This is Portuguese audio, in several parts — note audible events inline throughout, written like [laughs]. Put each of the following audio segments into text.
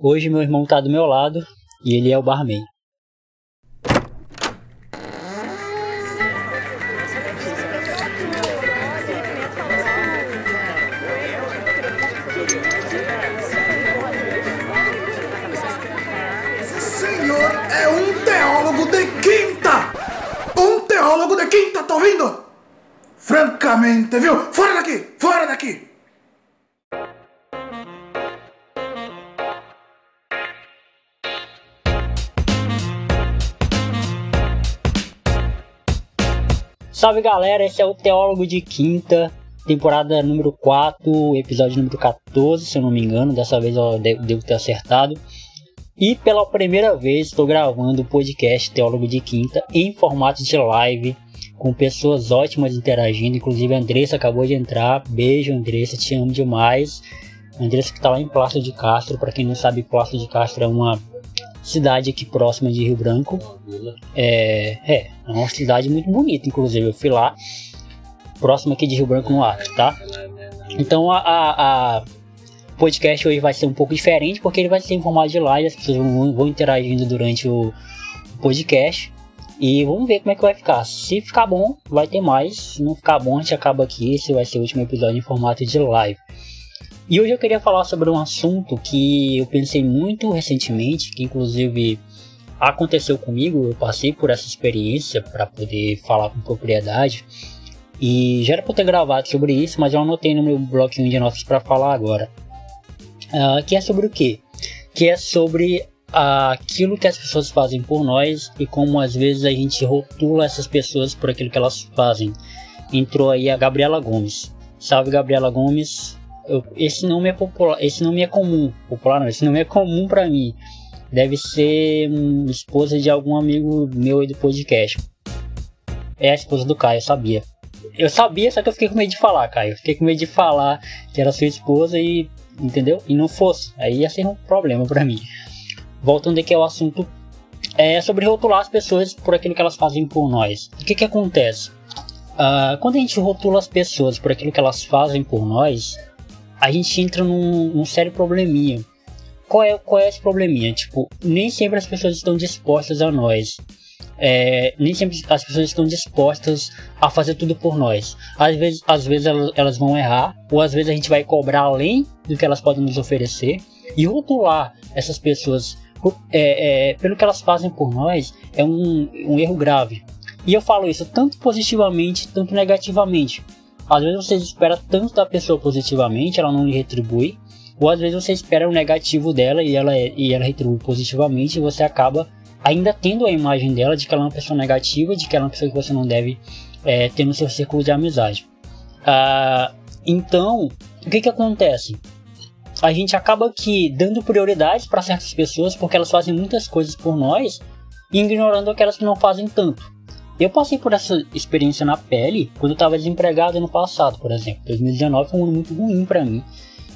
Hoje meu irmão tá do meu lado e ele é o barman. senhor é um teólogo de quinta! Um teólogo de quinta, tá ouvindo? Francamente, viu? Fora daqui! Fora daqui! Salve galera, esse é o Teólogo de Quinta, temporada número 4, episódio número 14, se eu não me engano, dessa vez eu devo ter acertado. E pela primeira vez estou gravando o podcast Teólogo de Quinta em formato de live, com pessoas ótimas interagindo, inclusive a Andressa acabou de entrar. Beijo Andressa, te amo demais. Andressa que está lá em Plácio de Castro, para quem não sabe, Plácio de Castro é uma cidade aqui próxima de Rio Branco. É, é, é uma cidade muito bonita, inclusive. Eu fui lá, próximo aqui de Rio Branco no Acre, tá? Então a, a, a podcast hoje vai ser um pouco diferente, porque ele vai ser em formato de live, as pessoas vão, vão interagindo durante o podcast. E vamos ver como é que vai ficar. Se ficar bom, vai ter mais. Se não ficar bom, a gente acaba aqui. Esse vai ser o último episódio em formato de live. E hoje eu queria falar sobre um assunto que eu pensei muito recentemente, que inclusive aconteceu comigo, eu passei por essa experiência para poder falar com propriedade. E já era para ter gravado sobre isso, mas eu anotei no meu bloquinho de notas para falar agora. Uh, que é sobre o quê? Que é sobre uh, aquilo que as pessoas fazem por nós e como às vezes a gente rotula essas pessoas por aquilo que elas fazem. Entrou aí a Gabriela Gomes. Salve Gabriela Gomes, eu, esse nome é popular, esse nome é comum, popular não, esse nome é comum para mim. Deve ser um, esposa de algum amigo meu aí do podcast. É a esposa do Caio, eu sabia. Eu sabia, só que eu fiquei com medo de falar, Caio. fiquei com medo de falar que era sua esposa e. Entendeu? E não fosse. Aí ia ser um problema para mim. Voltando aqui ao assunto. É sobre rotular as pessoas por aquilo que elas fazem por nós. O que que acontece? Uh, quando a gente rotula as pessoas por aquilo que elas fazem por nós, a gente entra num, num sério probleminha. Qual é, qual é esse probleminha? Tipo, nem sempre as pessoas estão dispostas a nós. É, nem sempre as pessoas estão dispostas a fazer tudo por nós. Às vezes, às vezes elas, elas vão errar, ou às vezes a gente vai cobrar além do que elas podem nos oferecer. E rotular essas pessoas é, é, pelo que elas fazem por nós é um, um erro grave. E eu falo isso tanto positivamente, tanto negativamente. Às vezes você espera tanto da pessoa positivamente, ela não lhe retribui, ou às vezes você espera o negativo dela e ela, e ela retribui positivamente e você acaba ainda tendo a imagem dela de que ela é uma pessoa negativa, de que ela é uma pessoa que você não deve é, ter no seu círculo de amizade. Ah, então, o que que acontece? A gente acaba que dando prioridade para certas pessoas porque elas fazem muitas coisas por nós ignorando aquelas que não fazem tanto. Eu passei por essa experiência na pele quando eu estava desempregado ano passado, por exemplo. 2019 foi um ano muito ruim para mim.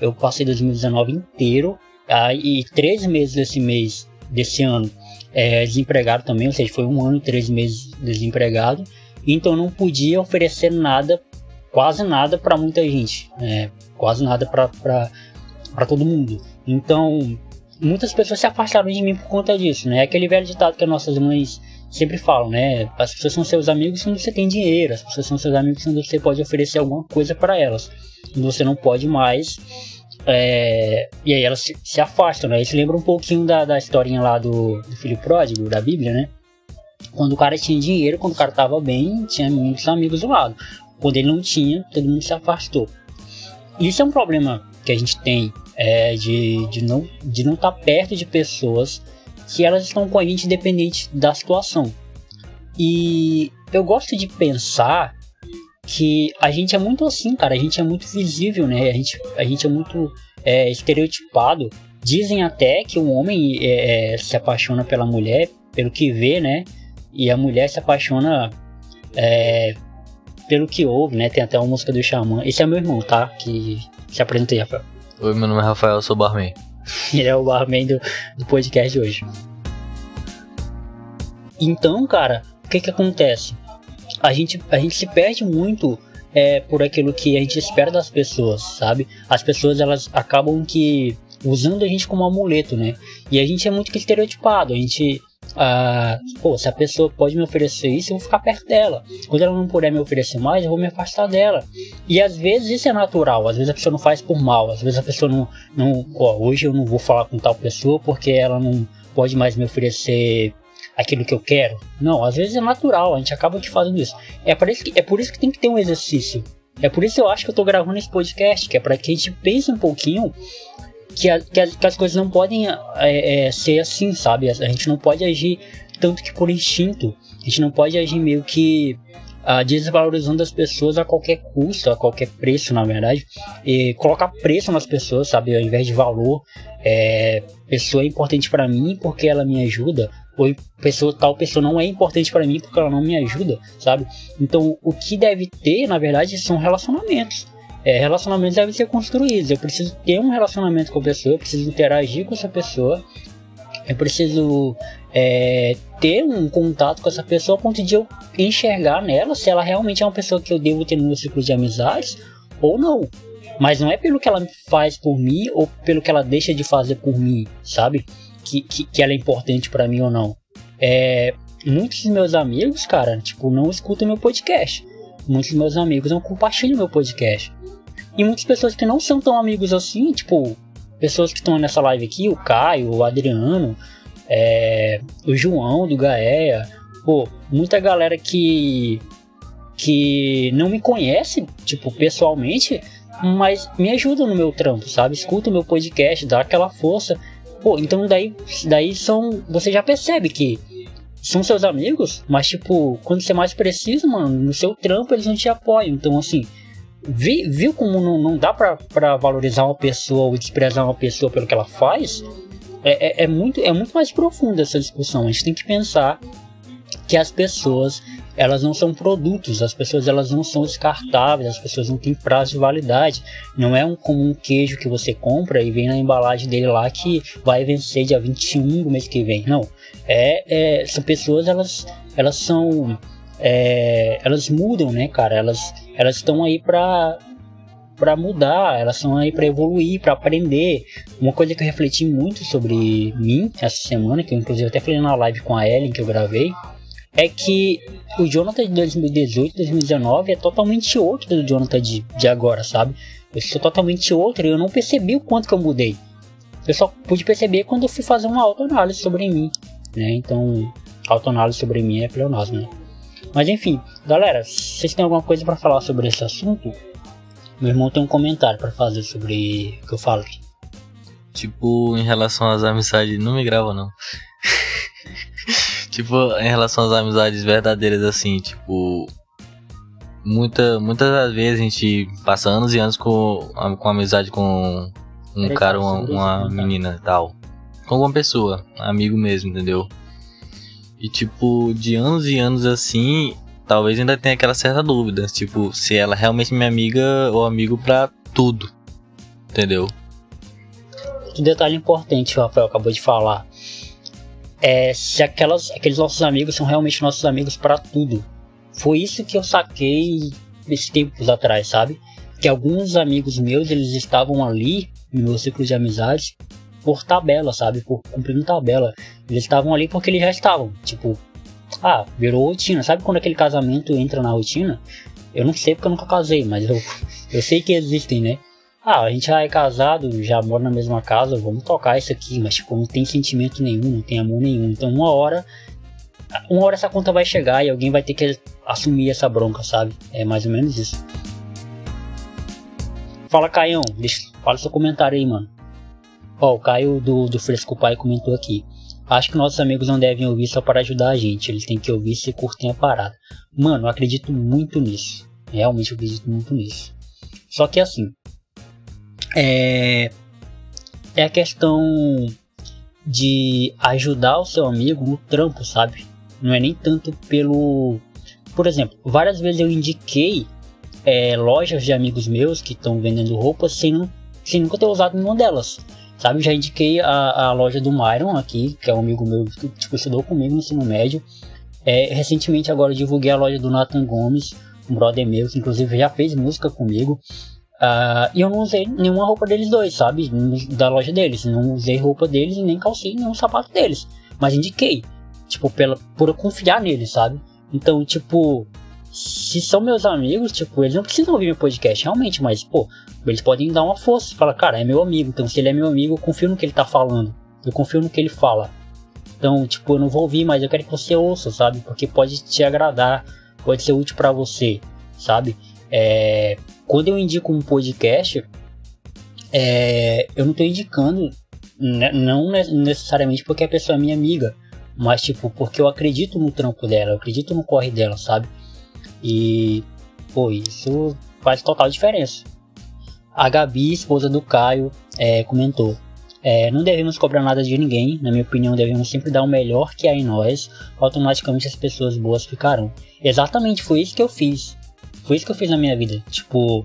Eu passei 2019 inteiro ah, e três meses desse mês, desse ano, é, desempregado também, ou seja, foi um ano e três meses desempregado. Então eu não podia oferecer nada, quase nada para muita gente, né? quase nada para todo mundo. Então muitas pessoas se afastaram de mim por conta disso, né? Aquele velho ditado que as nossas mães sempre falam, né? As pessoas são seus amigos quando você tem dinheiro, as pessoas são seus amigos quando você pode oferecer alguma coisa para elas. Você não pode mais. É, e aí elas se, se, afastam, né? Isso lembra um pouquinho da, da historinha lá do, do filho pródigo, da Bíblia, né? Quando o cara tinha dinheiro, quando o cara tava bem, tinha muitos amigos do lado. Quando ele não tinha, todo mundo se afastou. Isso é um problema que a gente tem é, de, de não estar de não tá perto de pessoas que elas estão com a gente independente da situação. E eu gosto de pensar que a gente é muito assim, cara. A gente é muito visível, né? A gente, a gente é muito é, estereotipado. Dizem até que um homem é, é, se apaixona pela mulher pelo que vê, né? E a mulher se apaixona é, pelo que ouve, né? Tem até uma música do Xamã. Esse é meu irmão, tá? Que se apresenta aí, Rafael. Oi, meu nome é Rafael, eu sou barman. [laughs] Ele é o barman do, do podcast hoje. Então, cara, o que que acontece? A gente, a gente se perde muito é, por aquilo que a gente espera das pessoas, sabe? As pessoas elas acabam que usando a gente como amuleto, né? E a gente é muito estereotipado, a gente ah, pô, se a pessoa pode me oferecer isso, eu vou ficar perto dela. Quando ela não puder me oferecer mais, eu vou me afastar dela. E às vezes isso é natural, às vezes a pessoa não faz por mal, às vezes a pessoa não. não hoje eu não vou falar com tal pessoa porque ela não pode mais me oferecer aquilo que eu quero. Não, às vezes é natural, a gente acaba aqui fazendo isso. É por isso que, é por isso que tem que ter um exercício. É por isso que eu acho que eu tô gravando esse podcast, que é para que a gente pense um pouquinho que, a, que, a, que as coisas não podem é, é, ser assim, sabe? A, gente não pode agir tanto que por instinto. A gente não pode agir meio que uh, desvalorizando as pessoas a qualquer custo, a qualquer preço, na verdade. E colocar preço nas pessoas, sabe? Ao invés de valor. É, pessoa é importante para mim porque ela me ajuda. Ou pessoa, tal pessoa não é importante para mim porque ela não me ajuda, sabe? Então, o que deve ter, na verdade, são relacionamentos é, relacionamentos devem ser construídos. Eu preciso ter um relacionamento com a pessoa, eu preciso interagir com essa pessoa, eu preciso é, ter um contato com essa pessoa a ponto de eu enxergar nela se ela realmente é uma pessoa que eu devo ter no meu ciclo de amizades ou não. Mas não é pelo que ela faz por mim ou pelo que ela deixa de fazer por mim, sabe? Que, que, que ela é importante para mim ou não. É, muitos dos meus amigos, cara, tipo, não escutam meu podcast. Muitos dos meus amigos não compartilham meu podcast. E muitas pessoas que não são tão amigos assim, tipo, pessoas que estão nessa live aqui, o Caio, o Adriano, é, o João do Gaea, pô, muita galera que que não me conhece, tipo, pessoalmente, mas me ajuda no meu trampo, sabe? Escuta o meu podcast, dá aquela força. Pô, então daí, daí são. Você já percebe que são seus amigos, mas tipo, quando você mais precisa, mano, no seu trampo eles não te apoiam. Então, assim, vi, viu como não, não dá para valorizar uma pessoa ou desprezar uma pessoa pelo que ela faz? É, é, é, muito, é muito mais profunda essa discussão. A gente tem que pensar que as pessoas elas não são produtos, as pessoas elas não são descartáveis, as pessoas não têm prazo de validade. Não é um, como um queijo que você compra e vem na embalagem dele lá que vai vencer dia 21 do mês que vem. Não. É, é, são pessoas, elas, elas são. É, elas mudam, né, cara? Elas, elas estão aí para para mudar, elas estão aí para evoluir, para aprender. Uma coisa que eu refleti muito sobre mim essa semana, que eu inclusive até falei na live com a Ellen que eu gravei, é que o Jonathan de 2018, 2019 é totalmente outro do Jonathan de, de agora, sabe? Eu sou totalmente outro e eu não percebi o quanto que eu mudei. Eu só pude perceber quando eu fui fazer uma autoanálise sobre mim, né? Então, autoanálise sobre mim é pleonasmo, né? Mas enfim, galera, vocês têm alguma coisa para falar sobre esse assunto? Meu irmão tem um comentário para fazer sobre o que eu falo aqui. Tipo, em relação às amizades, não me grava não. [laughs] tipo, em relação às amizades verdadeiras, assim, tipo. Muita, muitas das vezes a gente passa anos e anos com, com amizade com um cara, uma, uma menina e tal. Com alguma pessoa, amigo mesmo, entendeu? E tipo, de anos e anos assim, talvez ainda tenha aquela certa dúvida, tipo, se ela é realmente minha amiga ou amigo pra tudo. Entendeu? Um detalhe importante que o Rafael acabou de falar. É se aquelas, aqueles nossos amigos são realmente nossos amigos para tudo. Foi isso que eu saquei esses tempos atrás, sabe? Que alguns amigos meus, eles estavam ali no meu ciclo de amizades por tabela, sabe? Por cumprindo tabela. Eles estavam ali porque eles já estavam. Tipo, ah, virou rotina. Sabe quando aquele casamento entra na rotina? Eu não sei porque eu nunca casei, mas eu, eu sei que existem, né? Ah, a gente já é casado, já mora na mesma casa, vamos tocar isso aqui, mas tipo, não tem sentimento nenhum, não tem amor nenhum. Então uma hora. Uma hora essa conta vai chegar e alguém vai ter que assumir essa bronca, sabe? É mais ou menos isso. Fala, Caião, deixa, fala seu comentário aí, mano. Ó, o Caio do, do Fresco Pai comentou aqui. Acho que nossos amigos não devem ouvir só para ajudar a gente, eles têm que ouvir se curtem a parada. Mano, eu acredito muito nisso. Realmente eu acredito muito nisso. Só que assim, é, é a questão de ajudar o seu amigo no trampo, sabe? Não é nem tanto pelo. Por exemplo, várias vezes eu indiquei é, lojas de amigos meus que estão vendendo roupas sem, sem nunca ter usado nenhuma delas. Sabe, já indiquei a, a loja do Myron aqui, que é um amigo meu que tipo, estudou comigo no ensino médio. É, recentemente agora divulguei a loja do Nathan Gomes, um brother meu, que inclusive já fez música comigo. Uh, e eu não usei nenhuma roupa deles dois, sabe? Da loja deles. Não usei roupa deles e nem calcinha, nenhum sapato deles. Mas indiquei. Tipo, pela, por eu confiar neles, sabe? Então, tipo, se são meus amigos, tipo, eles não precisam ouvir meu podcast, realmente, mas, pô, eles podem dar uma força. Falar, cara, é meu amigo. Então, se ele é meu amigo, eu confio no que ele tá falando. Eu confio no que ele fala. Então, tipo, eu não vou ouvir, mas eu quero que você ouça, sabe? Porque pode te agradar, pode ser útil para você, sabe? É, quando eu indico um podcast, é, eu não estou indicando, né, não necessariamente porque a pessoa é minha amiga, mas tipo, porque eu acredito no trampo dela, eu acredito no corre dela, sabe? E, pô, isso faz total diferença. A Gabi, esposa do Caio, é, comentou: é, Não devemos cobrar nada de ninguém, na minha opinião, devemos sempre dar o melhor que há em nós, automaticamente as pessoas boas ficarão. Exatamente foi isso que eu fiz. Foi isso que eu fiz na minha vida. Tipo,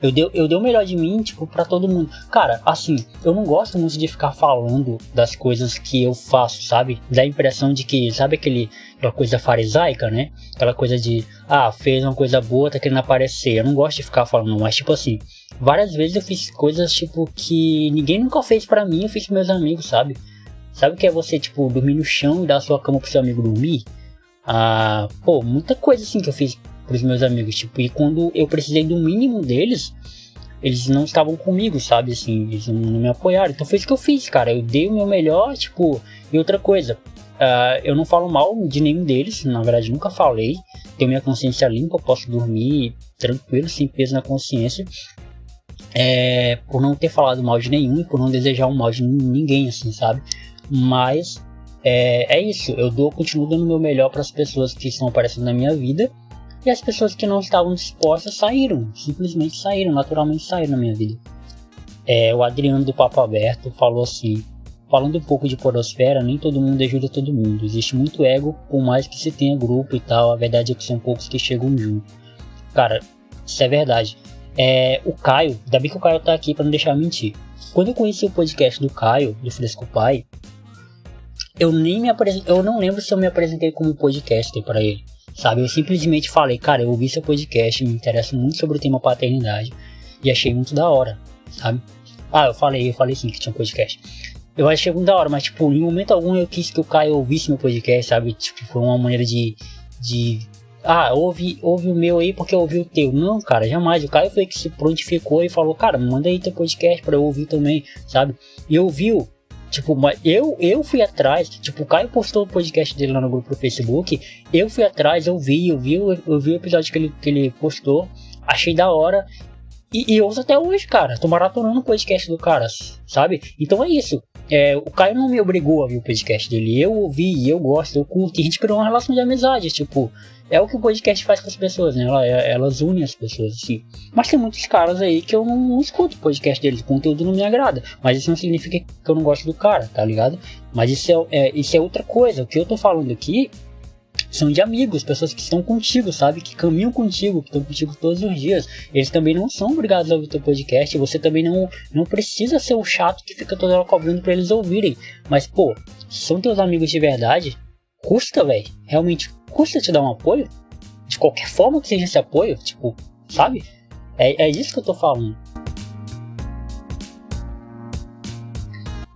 eu dei, eu dei o melhor de mim, tipo, pra todo mundo. Cara, assim, eu não gosto muito de ficar falando das coisas que eu faço, sabe? Dá a impressão de que, sabe aquele, aquela coisa farisaica, né? Aquela coisa de, ah, fez uma coisa boa, tá querendo aparecer. Eu não gosto de ficar falando, mas, tipo assim, várias vezes eu fiz coisas, tipo, que ninguém nunca fez para mim, eu fiz com meus amigos, sabe? Sabe o que é você, tipo, dormir no chão e dar a sua cama pro seu amigo dormir? Ah, pô, muita coisa assim que eu fiz pros meus amigos, tipo, e quando eu precisei do mínimo deles, eles não estavam comigo, sabe, assim, eles não, me apoiaram. Então foi isso que eu fiz, cara, eu dei o meu melhor, tipo, e outra coisa, uh, eu não falo mal de nenhum deles, na verdade nunca falei, tenho minha consciência limpa, posso dormir tranquilo, sem peso na consciência, é, por não ter falado mal de nenhum por não desejar o mal de ninguém, assim, sabe, mas é, é isso, eu dou, continuo dando o meu melhor para as pessoas que estão aparecendo na minha vida e as pessoas que não estavam dispostas saíram, simplesmente saíram, naturalmente saíram na minha vida. É, o Adriano do Papo Aberto falou assim: falando um pouco de podosfera, nem todo mundo ajuda todo mundo. Existe muito ego, por mais que se tenha grupo e tal. A verdade é que são poucos que chegam junto. Cara, isso é verdade. É, o Caio, ainda bem que o Caio tá aqui para não deixar mentir. Quando eu conheci o podcast do Caio, do Fresco Pai, eu nem me apresentei, eu não lembro se eu me apresentei como podcaster para ele. Sabe, eu simplesmente falei, cara, eu ouvi seu podcast, me interessa muito sobre o tema paternidade e achei muito da hora, sabe? Ah, eu falei, eu falei sim que tinha um podcast. Eu achei muito da hora, mas tipo, em momento algum eu quis que o Caio ouvisse meu podcast, sabe? Tipo, foi uma maneira de. de ah, ouve, ouve o meu aí porque eu ouvi o teu. Não, cara, jamais. O Caio foi que se prontificou e falou, cara, manda aí teu podcast pra eu ouvir também, sabe? E ouviu, Tipo, eu, eu fui atrás, tipo, o Caio postou o podcast dele lá no grupo do Facebook, eu fui atrás, eu vi, eu vi, eu vi o episódio que ele, que ele postou, achei da hora, e, e ouço até hoje, cara, tô maratonando o podcast do cara, sabe? Então é isso, é, o Caio não me obrigou a ouvir o podcast dele, eu ouvi, eu gosto, eu curto, e a gente criou uma relação de amizade, tipo, é o que o podcast faz com as pessoas, né? Elas unem as pessoas, assim. Mas tem muitos caras aí que eu não, não escuto o podcast deles, o conteúdo não me agrada. Mas isso não significa que eu não gosto do cara, tá ligado? Mas isso é, é, isso é outra coisa. O que eu tô falando aqui são de amigos, pessoas que estão contigo, sabe? Que caminham contigo, que estão contigo todos os dias. Eles também não são obrigados a ouvir teu podcast. Você também não, não precisa ser o chato que fica toda hora cobrando para eles ouvirem. Mas, pô, são teus amigos de verdade. Custa, velho. Realmente custa te dar um apoio? De qualquer forma que seja esse apoio, tipo, sabe? É, é isso que eu tô falando.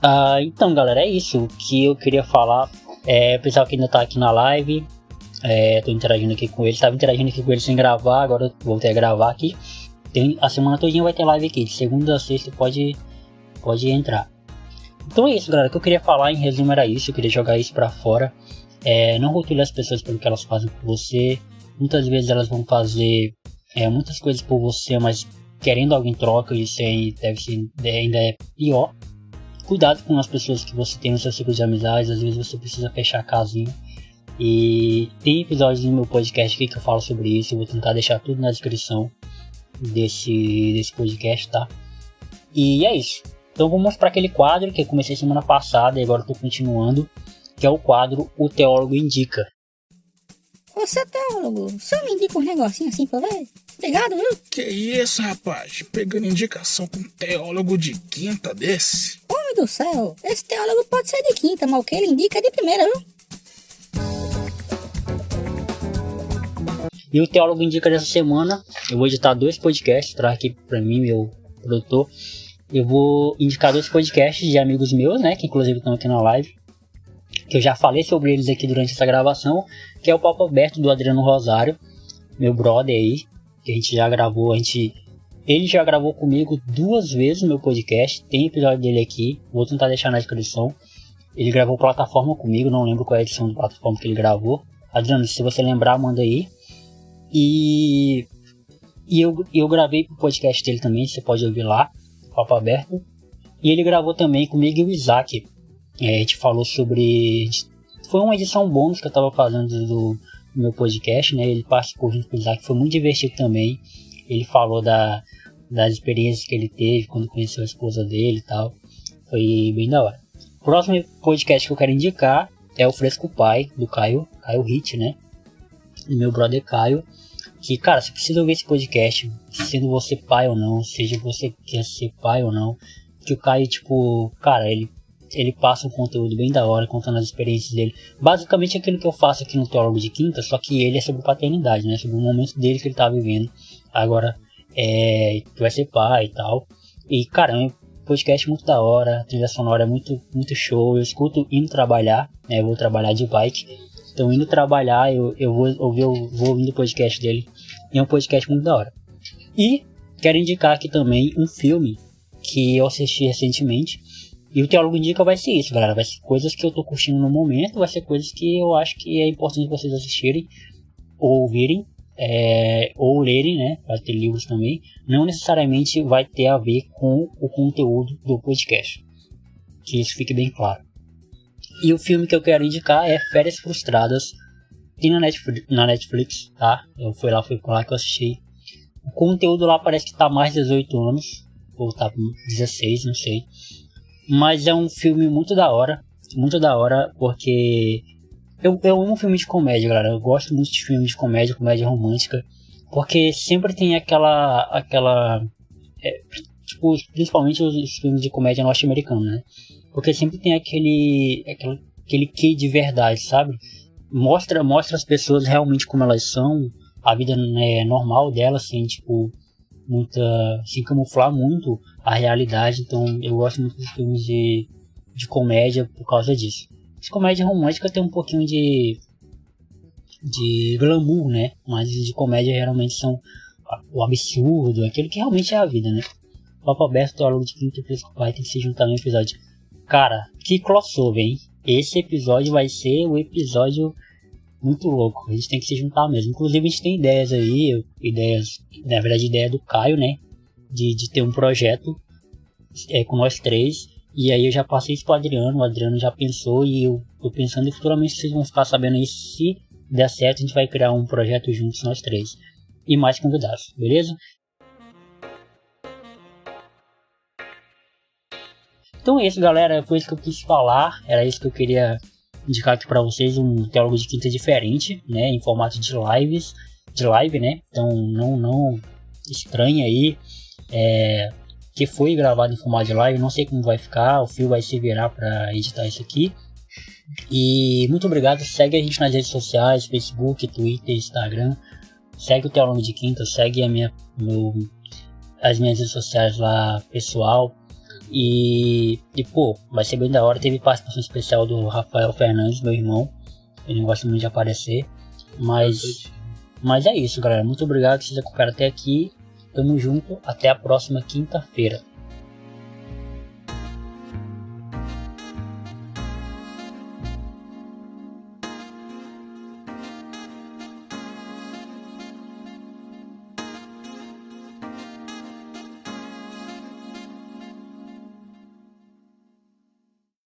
Ah, então, galera, é isso. Que eu queria falar. É, pessoal que ainda tá aqui na live, é, tô interagindo aqui com eles. Tava interagindo aqui com eles sem gravar, agora voltei a gravar aqui. Tem, a semana todinha vai ter live aqui, de segunda a sexta pode, pode entrar. Então é isso, galera. O que eu queria falar em resumo era isso. Eu queria jogar isso pra fora. É, não rotule as pessoas pelo que elas fazem por você. Muitas vezes elas vão fazer é, muitas coisas por você, mas querendo algo em troca, isso aí deve ser, ainda é pior. Cuidado com as pessoas que você tem no seu ciclo de amizades, às vezes você precisa fechar a casinha. E tem episódios no meu podcast aqui que eu falo sobre isso, eu vou tentar deixar tudo na descrição desse, desse podcast, tá? E é isso. Então vamos para aquele quadro que eu comecei semana passada e agora estou continuando que é o quadro O Teólogo Indica. Ô, seu teólogo, só me indica um negocinho assim pra ver? Obrigado, viu? Que isso, rapaz? Pegando indicação com um teólogo de quinta desse? Homem do céu, esse teólogo pode ser de quinta, mas o que ele indica é de primeira, viu? E o Teólogo Indica dessa semana, eu vou editar dois podcasts, trazer aqui pra mim, meu produtor. Eu vou indicar dois podcasts de amigos meus, né? Que inclusive estão aqui na live. Que eu já falei sobre eles aqui durante essa gravação. Que é o Papo Aberto do Adriano Rosário, meu brother aí. Que a gente já gravou, a gente. Ele já gravou comigo duas vezes no meu podcast. Tem episódio dele aqui. Vou tentar deixar na descrição. Ele gravou plataforma comigo, não lembro qual é a edição de plataforma que ele gravou. Adriano, se você lembrar, manda aí. E, e eu, eu gravei pro podcast dele também, você pode ouvir lá, Papo Aberto. E ele gravou também comigo e o Isaac. É, a gente falou sobre. Foi uma edição bônus que eu tava fazendo do, do meu podcast, né? Ele participou junto com o Isaac, foi muito divertido também. Ele falou da, das experiências que ele teve quando conheceu a esposa dele e tal. Foi bem da hora. O próximo podcast que eu quero indicar é o Fresco Pai, do Caio, Caio Hit, né? Do meu brother Caio. Que, cara, você precisa ouvir esse podcast, sendo você pai ou não, seja você quer ser pai ou não. Que o Caio, tipo, cara, ele, ele passa um conteúdo bem da hora, contando as experiências dele. Basicamente aquilo que eu faço aqui no Teólogo de Quinta, só que ele é sobre paternidade, né? Sobre o momento dele que ele tá vivendo. Agora, é, que vai ser pai e tal. E, cara, é podcast muito da hora, a trilha sonora é muito, muito show. Eu escuto indo trabalhar, né? Eu vou trabalhar de bike. Então, indo trabalhar, eu, eu vou ouvir eu vou ouvindo o podcast dele. E é um podcast muito da hora. E quero indicar aqui também um filme que eu assisti recentemente. E o Teólogo Indica vai ser isso, galera. Vai ser coisas que eu tô curtindo no momento, vai ser coisas que eu acho que é importante vocês assistirem ou ouvirem. É, ou lerem, né? Vai ter livros também. Não necessariamente vai ter a ver com o conteúdo do podcast. Que isso fique bem claro. E o filme que eu quero indicar é Férias Frustradas. Tem na Netflix, na Netflix tá? Eu fui lá, por lá que eu assisti. O conteúdo lá parece que tá mais de 18 anos. Ou tá 16, não sei. Mas é um filme muito da hora. Muito da hora, porque eu, eu amo filme de comédia, galera. Eu gosto muito de filmes de comédia, comédia romântica. Porque sempre tem aquela. aquela. É, tipo, principalmente os, os filmes de comédia norte-americanos, né? Porque sempre tem aquele. aquele, aquele quê de verdade, sabe? Mostra, mostra as pessoas realmente como elas são, a vida né, normal delas, sem, tipo, muita. sem camuflar muito a realidade. Então eu gosto muito de filmes de, de comédia por causa disso. As comédia romântica tem um pouquinho de de glamour, né? Mas de comédia geralmente são o absurdo, aquilo que realmente é a vida, né? Papo aberto, teólogo de quinto e pai tem que se juntar no episódio. Cara, que crossover, hein? Esse episódio vai ser o episódio muito louco. A gente tem que se juntar mesmo. Inclusive a gente tem ideias aí, ideias, na verdade ideia do Caio, né? De, de ter um projeto é, com nós três e aí eu já passei isso pro Adriano, o Adriano já pensou e eu tô pensando e futuramente vocês vão ficar sabendo aí se der certo, a gente vai criar um projeto juntos nós três. E mais convidados, beleza? Então é isso, galera. Foi isso que eu quis falar. Era isso que eu queria indicar aqui para vocês. Um teólogo de quinta diferente, né? Em formato de lives, de live, né? Então não, não estranhe aí. É, que foi gravado em formato de live. Não sei como vai ficar, o fio vai se virar para editar isso aqui. E muito obrigado. Segue a gente nas redes sociais: Facebook, Twitter, Instagram. Segue o Teólogo de Quinta, segue a minha, meu, as minhas redes sociais lá pessoal. E, e pô, vai ser bem da hora. Teve participação especial do Rafael Fernandes, meu irmão. Ele não gosta muito de aparecer. Mas, mas é isso, galera. Muito obrigado que vocês acompanharam até aqui. Tamo junto, até a próxima quinta-feira.